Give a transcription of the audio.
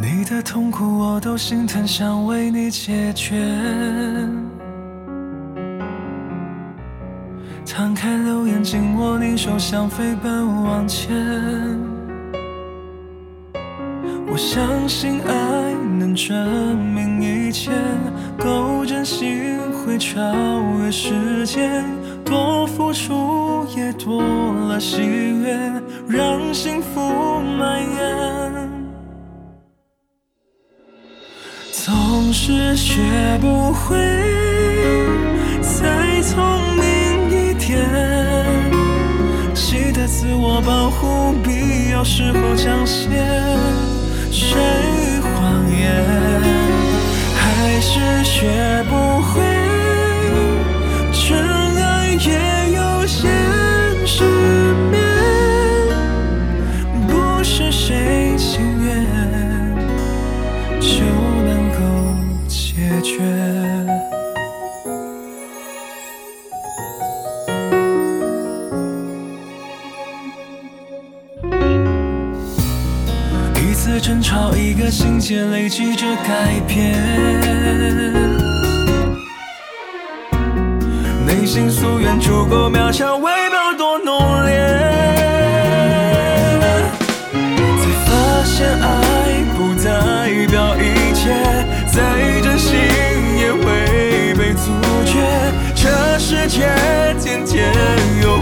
你的痛苦我都心疼，想为你解决。摊开留言，紧握你手，想飞奔往前。我相信爱能证明一切，够真心会超越时间，多付出也多了喜悦，让幸福蔓延。是学不会再聪明一点，记得自我保护，必要时候讲些谁谎言，还是学不会决。一次争吵，一个心结，累积着改变。内心夙愿足够渺小，外却。渐渐有